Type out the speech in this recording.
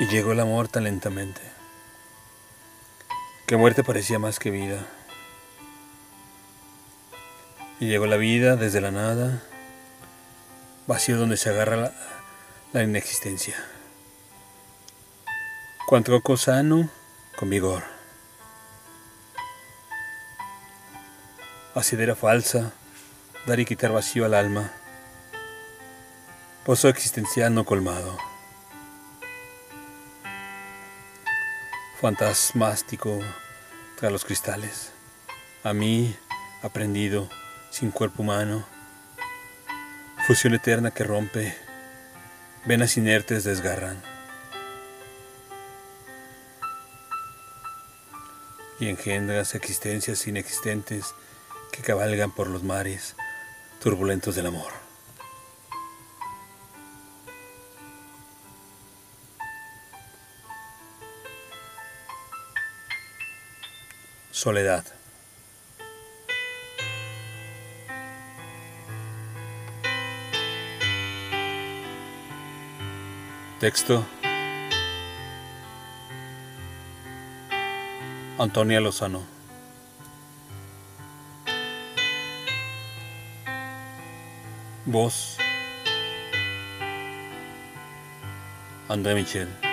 Y llegó el amor lentamente, que muerte parecía más que vida. Y llegó la vida desde la nada, vacío donde se agarra la, la inexistencia. Cuanto sano, con vigor. Asidera falsa, dar y quitar vacío al alma. Pozo existencial no colmado. Fantasmático tras los cristales. A mí, aprendido, sin cuerpo humano. Fusión eterna que rompe, venas inertes desgarran. Y engendras existencias inexistentes que cabalgan por los mares turbulentos del amor. Soledad. Texto. Antonia Lozano. Voz. André Michel.